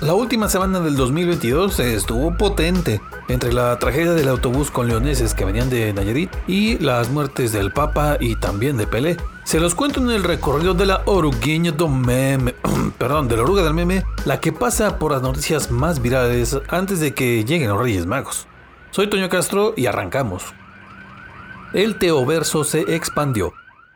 La última semana del 2022 estuvo potente, entre la tragedia del autobús con leoneses que venían de Nayarit y las muertes del Papa y también de Pelé. Se los cuento en el recorrido de la orugueña do meme, perdón, de la oruga del meme, la que pasa por las noticias más virales antes de que lleguen los Reyes Magos. Soy Toño Castro y arrancamos. El teoverso se expandió.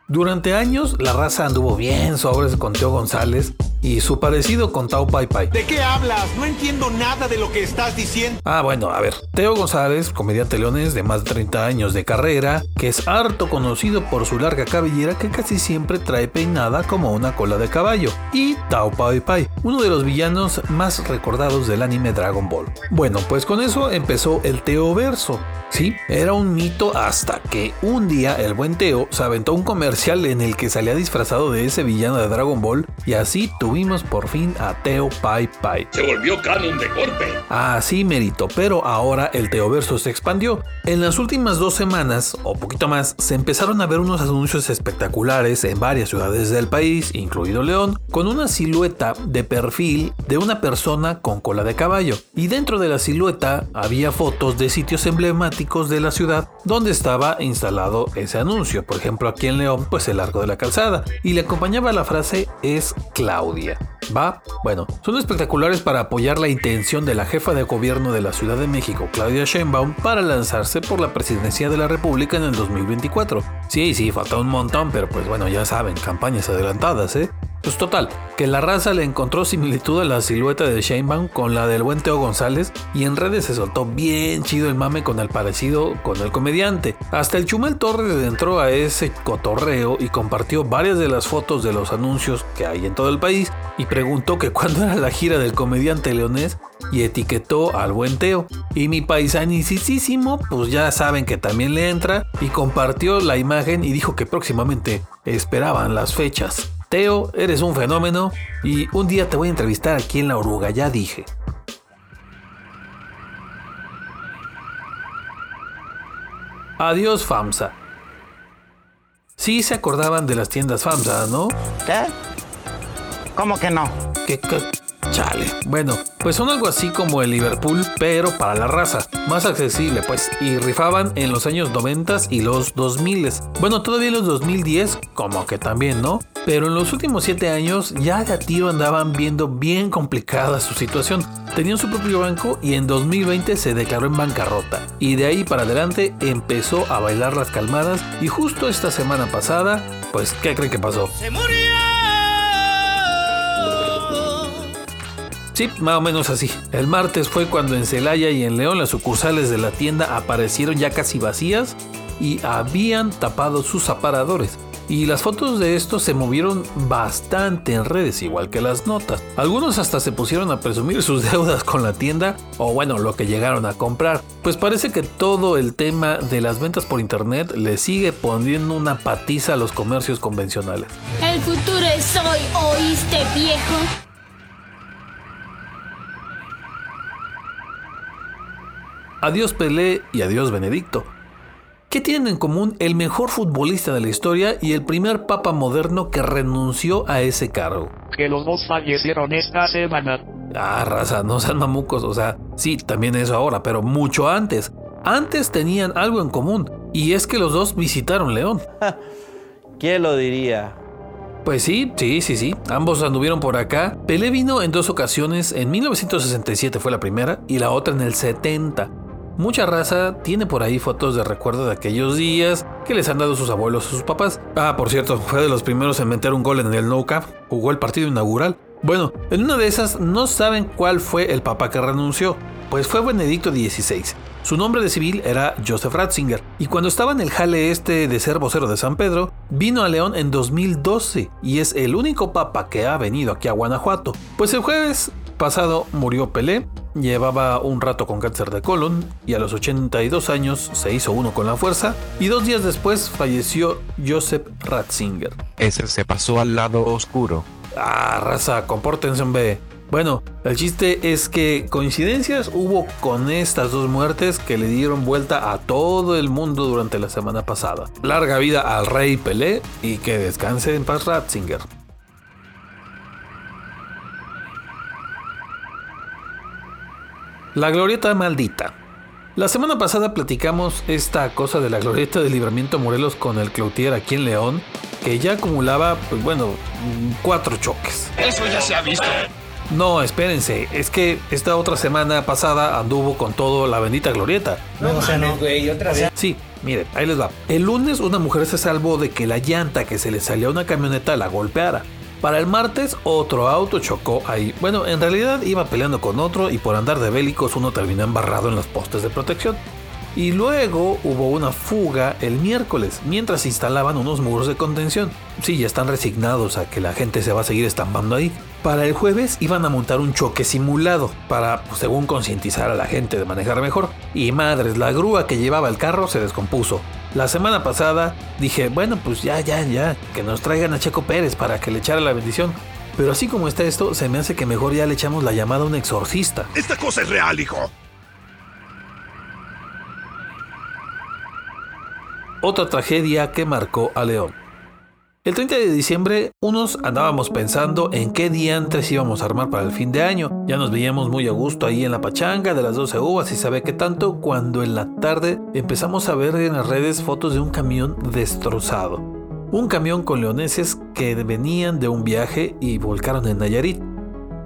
Durante años la raza anduvo bien sobre con Teo González y su parecido con Tao Pai Pai. ¿De qué hablas? No entiendo nada de lo que estás diciendo. Ah, bueno, a ver. Teo González, comediante leones de más de 30 años de carrera, que es harto conocido por su larga cabellera que casi siempre trae peinada como una cola de caballo. Y Tao Pai Pai, uno de los villanos más recordados del anime Dragon Ball. Bueno, pues con eso empezó el Teo Verso. Sí, era un mito hasta que un día el buen Teo se aventó un comercial en el que salía disfrazado de ese villano de Dragon Ball y así tuvimos por fin a Teo Pai Pai. Se volvió canon de golpe. Así mérito, pero ahora el Teoverso se expandió. En las últimas dos semanas, o poquito más, se empezaron a ver unos anuncios espectaculares en varias ciudades del país, incluido León, con una silueta de perfil de una persona con cola de caballo. Y dentro de la silueta había fotos de sitios emblemáticos de la ciudad donde estaba instalado ese anuncio. Por ejemplo, aquí en León, pues el Arco de la Calzada. Y le acompañaba la frase es Claudia. ¿Va? Bueno, son espectaculares para apoyar la intención de la jefa de gobierno de la Ciudad de México, Claudia Sheinbaum, para lanzarse por la presidencia de la República en el 2024. Sí, sí, falta un montón, pero pues bueno, ya saben, campañas adelantadas, ¿eh? Pues total, que la raza le encontró similitud a la silueta de Sheinbaum con la del buen Teo González y en redes se soltó bien chido el mame con el parecido con el comediante. Hasta el Chumel Torres entró a ese cotorreo y compartió varias de las fotos de los anuncios que hay en todo el país y preguntó que cuándo era la gira del comediante leonés y etiquetó al buen Teo. Y mi paisanicísimo, pues ya saben que también le entra y compartió la imagen y dijo que próximamente esperaban las fechas. Teo, eres un fenómeno y un día te voy a entrevistar aquí en La Oruga, ya dije. Adiós FAMSA. Sí se acordaban de las tiendas FAMSA, ¿no? ¿Qué? ¿Cómo que no? ¿Qué, qué? Chale. Bueno, pues son algo así como el Liverpool, pero para la raza. Más accesible, pues. Y rifaban en los años 90 y los 2000. Bueno, todavía en los 2010, como que también, ¿no? Pero en los últimos 7 años ya de a andaban viendo bien complicada su situación. Tenían su propio banco y en 2020 se declaró en bancarrota. Y de ahí para adelante empezó a bailar las calmadas y justo esta semana pasada, pues, ¿qué creen que pasó? ¡Se murió! Sí, más o menos así. El martes fue cuando en Celaya y en León las sucursales de la tienda aparecieron ya casi vacías y habían tapado sus aparadores. Y las fotos de esto se movieron bastante en redes, igual que las notas. Algunos hasta se pusieron a presumir sus deudas con la tienda, o bueno, lo que llegaron a comprar. Pues parece que todo el tema de las ventas por internet le sigue poniendo una patiza a los comercios convencionales. El futuro es hoy, ¿oíste viejo? Adiós Pelé y adiós Benedicto. ¿Qué tienen en común el mejor futbolista de la historia y el primer papa moderno que renunció a ese cargo? Que los dos fallecieron esta semana. Ah, raza, no sean mamucos, o sea, sí, también eso ahora, pero mucho antes. Antes tenían algo en común, y es que los dos visitaron León. ¿Quién lo diría? Pues sí, sí, sí, sí. Ambos anduvieron por acá. Pelé vino en dos ocasiones. En 1967 fue la primera y la otra en el 70. Mucha raza tiene por ahí fotos de recuerdo de aquellos días que les han dado sus abuelos o sus papás. Ah, por cierto, fue de los primeros en meter un gol en el No Cap, jugó el partido inaugural. Bueno, en una de esas no saben cuál fue el papá que renunció, pues fue Benedicto XVI. Su nombre de civil era Joseph Ratzinger, y cuando estaba en el jale este de ser vocero de San Pedro, vino a León en 2012 y es el único papa que ha venido aquí a Guanajuato. Pues el jueves pasado murió Pelé, llevaba un rato con cáncer de colon y a los 82 años se hizo uno con la fuerza y dos días después falleció Joseph Ratzinger. Ese se pasó al lado oscuro. Ah, raza, compórtense, hombre. Bueno, el chiste es que coincidencias hubo con estas dos muertes que le dieron vuelta a todo el mundo durante la semana pasada. Larga vida al rey Pelé y que descanse en paz Ratzinger. La glorieta maldita. La semana pasada platicamos esta cosa de la glorieta de Libramiento Morelos con el Cloutier aquí en León, que ya acumulaba, pues bueno, cuatro choques. Eso ya se ha visto. No, espérense, es que esta otra semana pasada anduvo con todo la bendita glorieta. No, o sea, no, güey, otra vez. Sí, miren, ahí les va. El lunes una mujer se salvó de que la llanta que se le salió a una camioneta la golpeara. Para el martes otro auto chocó ahí. Bueno, en realidad iba peleando con otro y por andar de bélicos uno terminó embarrado en los postes de protección. Y luego hubo una fuga el miércoles, mientras se instalaban unos muros de contención. Sí, ya están resignados a que la gente se va a seguir estampando ahí. Para el jueves iban a montar un choque simulado, para, pues, según concientizar a la gente de manejar mejor. Y madres, la grúa que llevaba el carro se descompuso. La semana pasada dije, bueno, pues ya, ya, ya, que nos traigan a Checo Pérez para que le echara la bendición. Pero así como está esto, se me hace que mejor ya le echamos la llamada a un exorcista. Esta cosa es real, hijo. otra tragedia que marcó a León. El 30 de diciembre, unos andábamos pensando en qué diantres íbamos a armar para el fin de año. Ya nos veíamos muy a gusto ahí en la pachanga de las 12 uvas y sabe qué tanto, cuando en la tarde empezamos a ver en las redes fotos de un camión destrozado. Un camión con leoneses que venían de un viaje y volcaron en Nayarit.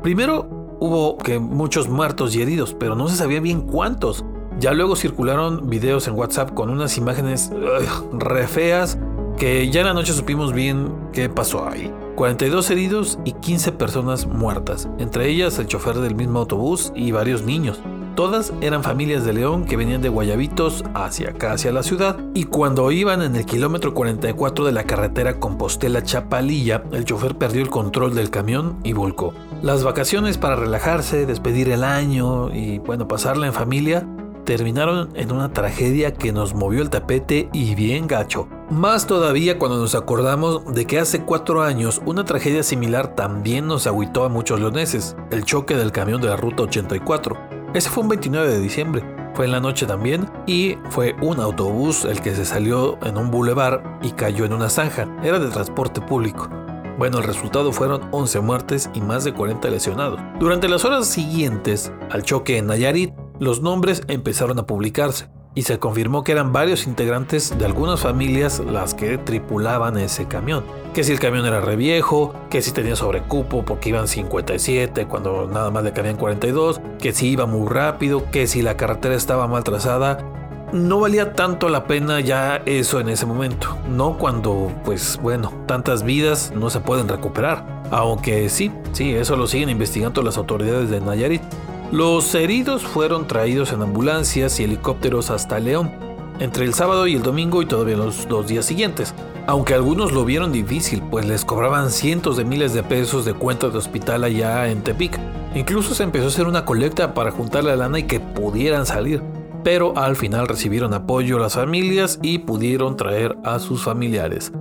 Primero hubo que muchos muertos y heridos, pero no se sabía bien cuántos. Ya luego circularon videos en WhatsApp con unas imágenes re feas que ya en la noche supimos bien qué pasó ahí. 42 heridos y 15 personas muertas, entre ellas el chofer del mismo autobús y varios niños. Todas eran familias de León que venían de Guayabitos hacia acá, hacia la ciudad, y cuando iban en el kilómetro 44 de la carretera Compostela-Chapalilla, el chofer perdió el control del camión y volcó. Las vacaciones para relajarse, despedir el año y bueno, pasarla en familia terminaron en una tragedia que nos movió el tapete y bien gacho. Más todavía cuando nos acordamos de que hace cuatro años una tragedia similar también nos agüitó a muchos leoneses, el choque del camión de la Ruta 84. Ese fue un 29 de diciembre, fue en la noche también y fue un autobús el que se salió en un bulevar y cayó en una zanja, era de transporte público. Bueno, el resultado fueron 11 muertes y más de 40 lesionados. Durante las horas siguientes al choque en Nayarit, los nombres empezaron a publicarse y se confirmó que eran varios integrantes de algunas familias las que tripulaban ese camión. Que si el camión era re viejo, que si tenía sobrecupo porque iban 57 cuando nada más le cabían 42, que si iba muy rápido, que si la carretera estaba mal trazada. No valía tanto la pena ya eso en ese momento, no cuando, pues bueno, tantas vidas no se pueden recuperar. Aunque sí, sí, eso lo siguen investigando las autoridades de Nayarit. Los heridos fueron traídos en ambulancias y helicópteros hasta León, entre el sábado y el domingo y todavía los dos días siguientes, aunque algunos lo vieron difícil, pues les cobraban cientos de miles de pesos de cuenta de hospital allá en Tepic. Incluso se empezó a hacer una colecta para juntar la lana y que pudieran salir, pero al final recibieron apoyo las familias y pudieron traer a sus familiares.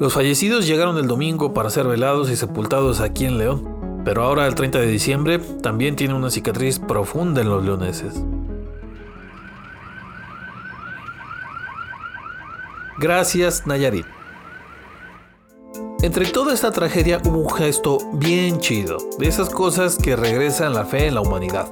Los fallecidos llegaron el domingo para ser velados y sepultados aquí en León. Pero ahora el 30 de diciembre también tiene una cicatriz profunda en los leoneses. Gracias Nayarit. Entre toda esta tragedia hubo un gesto bien chido, de esas cosas que regresan la fe en la humanidad.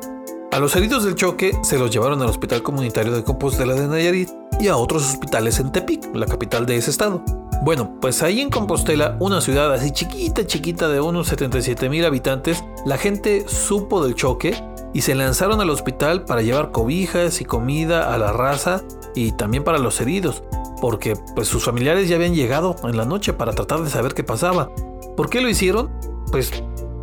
A los heridos del choque se los llevaron al Hospital Comunitario de Compostela de Nayarit y a otros hospitales en Tepic, la capital de ese estado. Bueno, pues ahí en Compostela, una ciudad así chiquita, chiquita de unos 77 mil habitantes, la gente supo del choque y se lanzaron al hospital para llevar cobijas y comida a la raza y también para los heridos, porque pues sus familiares ya habían llegado en la noche para tratar de saber qué pasaba. ¿Por qué lo hicieron? Pues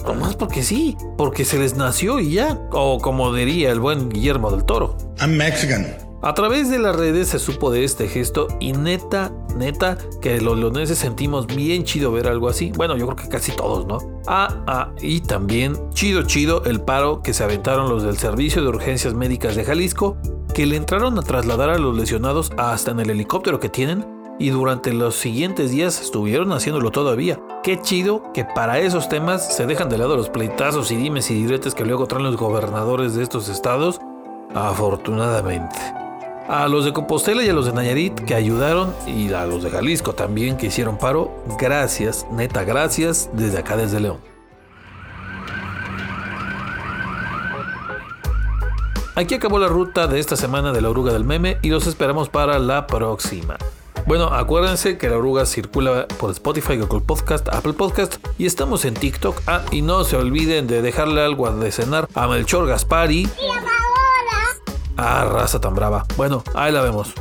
nomás porque sí, porque se les nació y ya, o como diría el buen Guillermo del Toro. I'm Mexican. A través de las redes se supo de este gesto y neta, neta, que los leoneses sentimos bien chido ver algo así. Bueno, yo creo que casi todos, ¿no? Ah, ah, y también chido, chido el paro que se aventaron los del Servicio de Urgencias Médicas de Jalisco, que le entraron a trasladar a los lesionados hasta en el helicóptero que tienen y durante los siguientes días estuvieron haciéndolo todavía. Qué chido que para esos temas se dejan de lado los pleitazos y dimes y diretes que luego traen los gobernadores de estos estados. Afortunadamente a los de Compostela y a los de Nayarit que ayudaron y a los de Jalisco también que hicieron paro. Gracias, neta, gracias desde acá, desde León. Aquí acabó la ruta de esta semana de la oruga del meme y los esperamos para la próxima. Bueno, acuérdense que la oruga circula por Spotify, Google Podcast, Apple Podcast y estamos en TikTok. Ah, y no se olviden de dejarle algo de cenar a Melchor Gaspari. Ah, raza tan brava. Bueno, ahí la vemos.